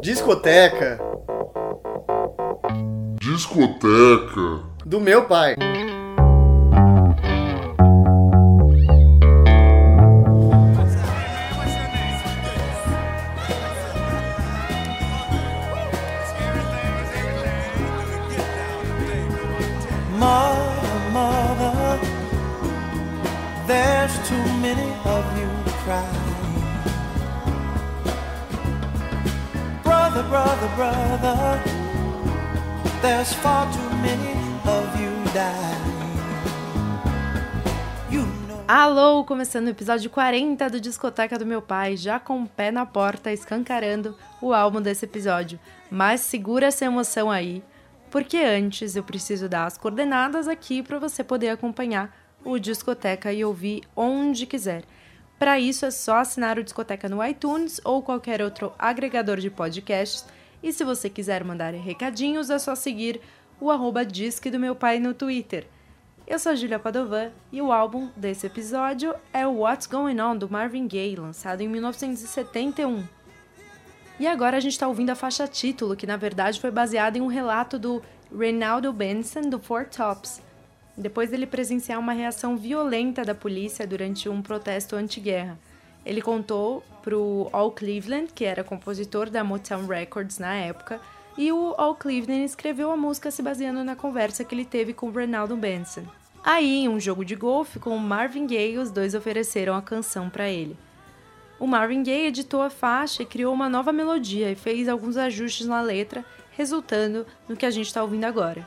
Discoteca Discoteca do meu pai. Mother, mother, there's too many of you crying. Brother, brother, brother, there's far too many of you dying. Alô, começando o episódio 40 do Discoteca do Meu Pai, já com o pé na porta, escancarando o álbum desse episódio. Mas segura essa emoção aí, porque antes eu preciso dar as coordenadas aqui para você poder acompanhar o Discoteca e ouvir onde quiser. Para isso é só assinar o Discoteca no iTunes ou qualquer outro agregador de podcasts. E se você quiser mandar recadinhos, é só seguir o arroba Disque do Meu Pai no Twitter. Eu sou Julia Padovan e o álbum desse episódio é o What's Going On do Marvin Gaye, lançado em 1971. E agora a gente está ouvindo a faixa título, que na verdade foi baseada em um relato do Reynaldo Benson do Four Tops, depois dele presenciar uma reação violenta da polícia durante um protesto anti-guerra. Ele contou pro Al Cleveland, que era compositor da Motown Records na época, e o Al Cleveland escreveu a música se baseando na conversa que ele teve com o Reynaldo Benson. Aí, em um jogo de golfe com o Marvin Gaye, os dois ofereceram a canção para ele. O Marvin Gaye editou a faixa e criou uma nova melodia e fez alguns ajustes na letra, resultando no que a gente está ouvindo agora.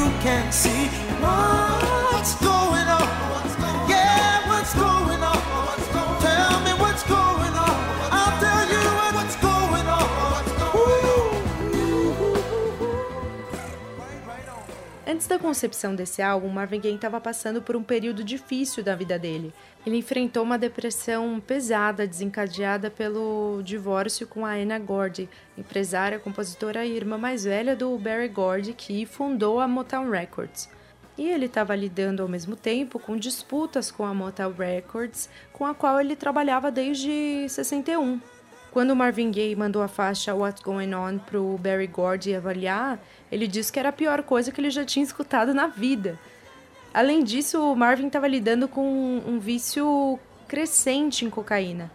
You can see what's going on. Da concepção desse álbum, Marvin Gaye estava passando por um período difícil da vida dele. Ele enfrentou uma depressão pesada desencadeada pelo divórcio com a Anna Gordy, empresária, compositora e irmã mais velha do Barry Gordy, que fundou a Motown Records. E ele estava lidando ao mesmo tempo com disputas com a Motown Records, com a qual ele trabalhava desde 61. Quando Marvin Gaye mandou a faixa What's Going On pro Barry Gordy avaliar, ele disse que era a pior coisa que ele já tinha escutado na vida. Além disso, o Marvin estava lidando com um vício crescente em cocaína.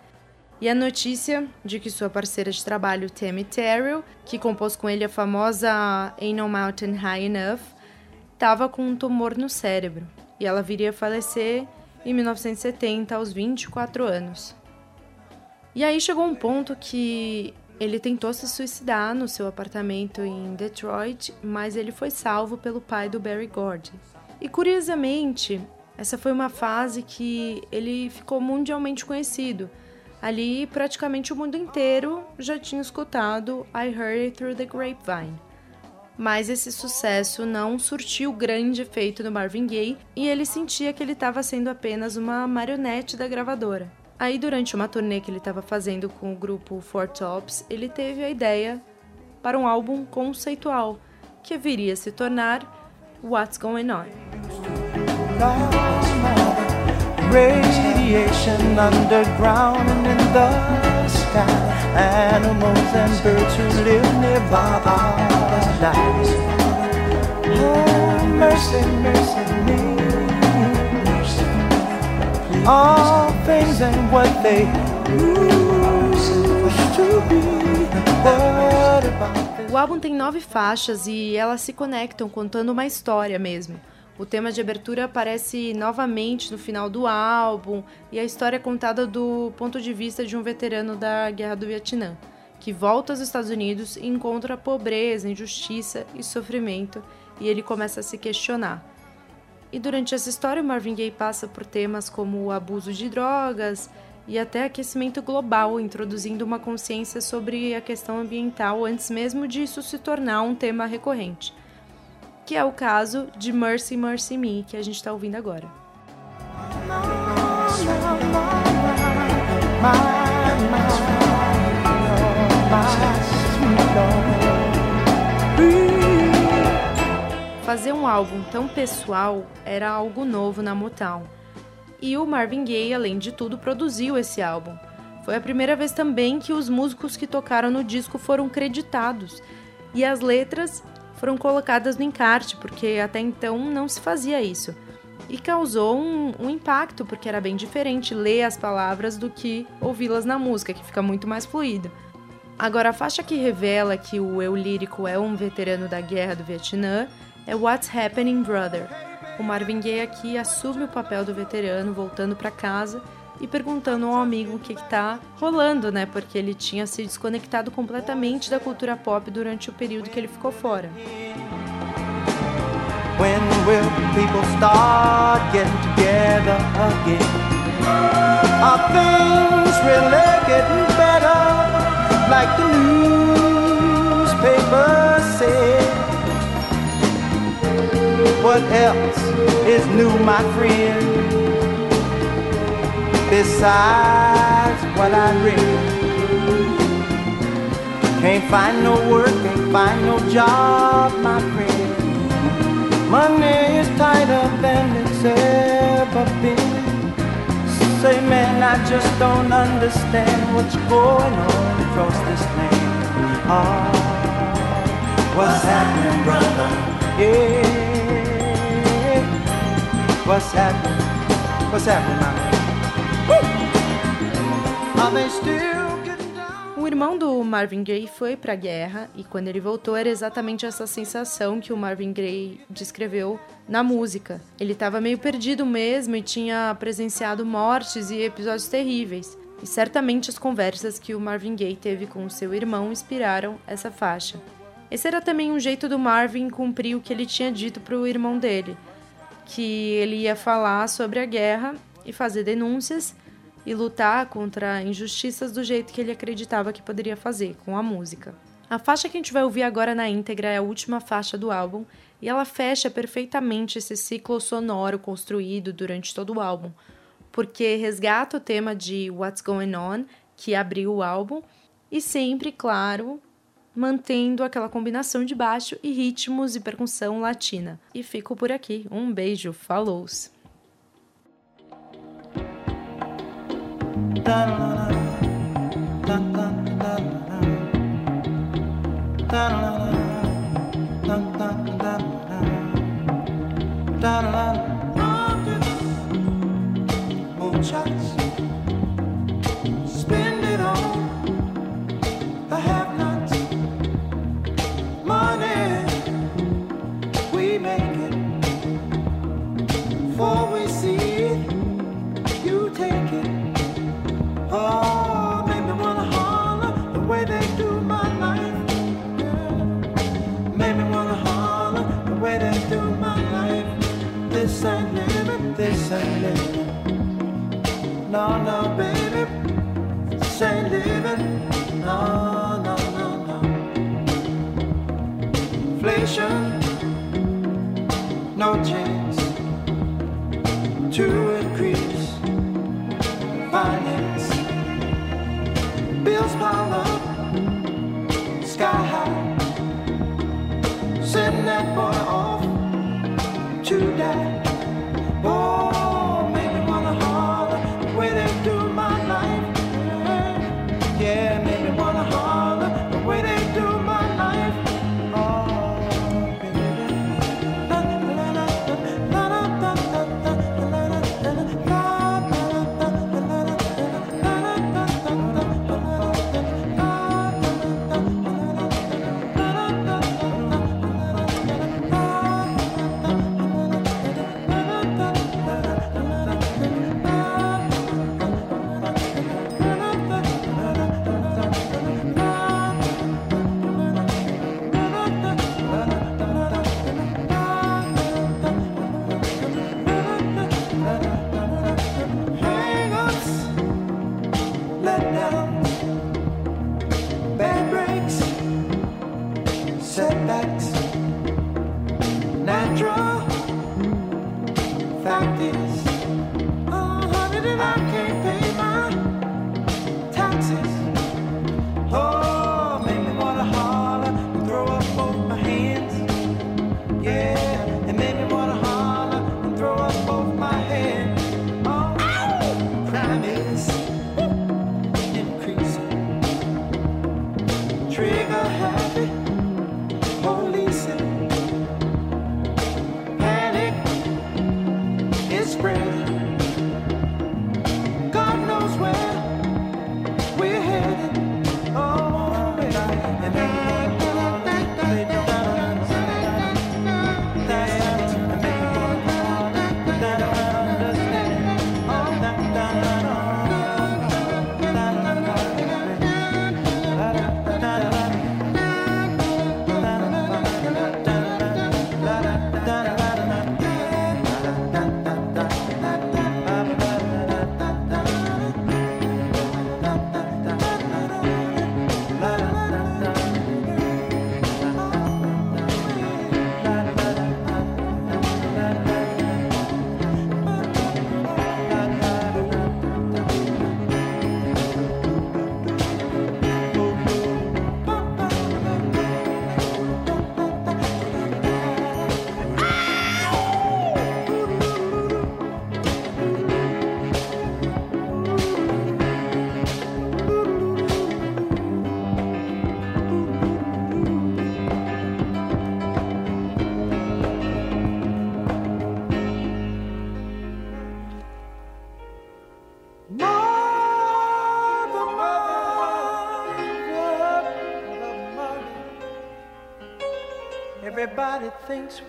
E a notícia de que sua parceira de trabalho, Tammy Terrell, que compôs com ele a famosa Ain't No Mountain High Enough, estava com um tumor no cérebro. E ela viria a falecer em 1970, aos 24 anos. E aí chegou um ponto que ele tentou se suicidar no seu apartamento em Detroit, mas ele foi salvo pelo pai do Barry Gordy. E curiosamente, essa foi uma fase que ele ficou mundialmente conhecido. Ali, praticamente o mundo inteiro já tinha escutado I Heard It Through the Grapevine. Mas esse sucesso não surtiu grande efeito no Marvin Gaye e ele sentia que ele estava sendo apenas uma marionete da gravadora. Aí, durante uma turnê que ele estava fazendo com o grupo Four Tops, ele teve a ideia para um álbum conceitual que viria a se tornar What's Going On. Radiation underground and All things ain't what they O álbum tem nove faixas e elas se conectam contando uma história mesmo. O tema de abertura aparece novamente no final do álbum e a história é contada do ponto de vista de um veterano da Guerra do Vietnã, que volta aos Estados Unidos e encontra pobreza, injustiça e sofrimento, e ele começa a se questionar. E durante essa história, Marvin Gaye passa por temas como o abuso de drogas, e até aquecimento global, introduzindo uma consciência sobre a questão ambiental antes mesmo de isso se tornar um tema recorrente, que é o caso de Mercy Mercy Me, que a gente está ouvindo agora. Fazer um álbum tão pessoal era algo novo na Motown e o Marvin Gaye, além de tudo, produziu esse álbum. Foi a primeira vez também que os músicos que tocaram no disco foram creditados e as letras foram colocadas no encarte, porque até então não se fazia isso. E causou um, um impacto, porque era bem diferente ler as palavras do que ouvi-las na música, que fica muito mais fluido. Agora, a faixa que revela que o eu lírico é um veterano da guerra do Vietnã é What's Happening Brother, o Marvin Gaye aqui assume o papel do veterano, voltando para casa e perguntando ao amigo o que está rolando, né? Porque ele tinha se desconectado completamente da cultura pop durante o período que ele ficou fora. When will people start getting together again? Are things really getting better? Like the What else is new, my friend? Besides what I read, can't find no work, can't find no job, my friend. Money is tighter than it's ever been. Say, man, I just don't understand what's going on across this land. Oh, what's happening, brother? Yeah. What's happening? What's happening, down? O irmão do Marvin Gaye foi para a guerra e quando ele voltou era exatamente essa sensação que o Marvin Gaye descreveu na música. Ele estava meio perdido mesmo e tinha presenciado mortes e episódios terríveis. E certamente as conversas que o Marvin Gaye teve com seu irmão inspiraram essa faixa. Esse era também um jeito do Marvin cumprir o que ele tinha dito para o irmão dele que ele ia falar sobre a guerra e fazer denúncias e lutar contra injustiças do jeito que ele acreditava que poderia fazer, com a música. A faixa que a gente vai ouvir agora na íntegra é a última faixa do álbum e ela fecha perfeitamente esse ciclo sonoro construído durante todo o álbum, porque resgata o tema de What's Going On, que abriu o álbum, e sempre, claro, mantendo aquela combinação de baixo e ritmos e percussão latina. E fico por aqui. Um beijo, falou! make. Before we see it, you take it. Oh, made me wanna holler the way they do my life. Yeah. Made me wanna holler the way they do my life. This ain't living, this ain't living. No, no, baby, this ain't living. No, no, no, no. Inflation. No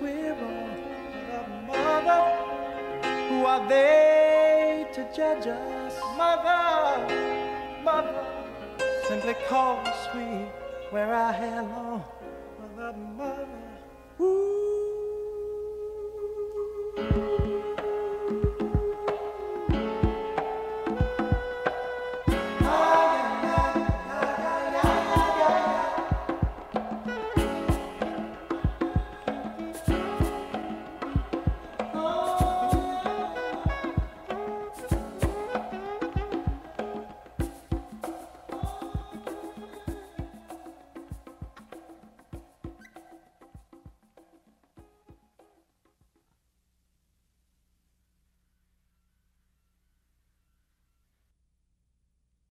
We're wrong. Mother, mother, who are they to judge us? Mother, mother, simply cause we wear our hair long. Mother, mother,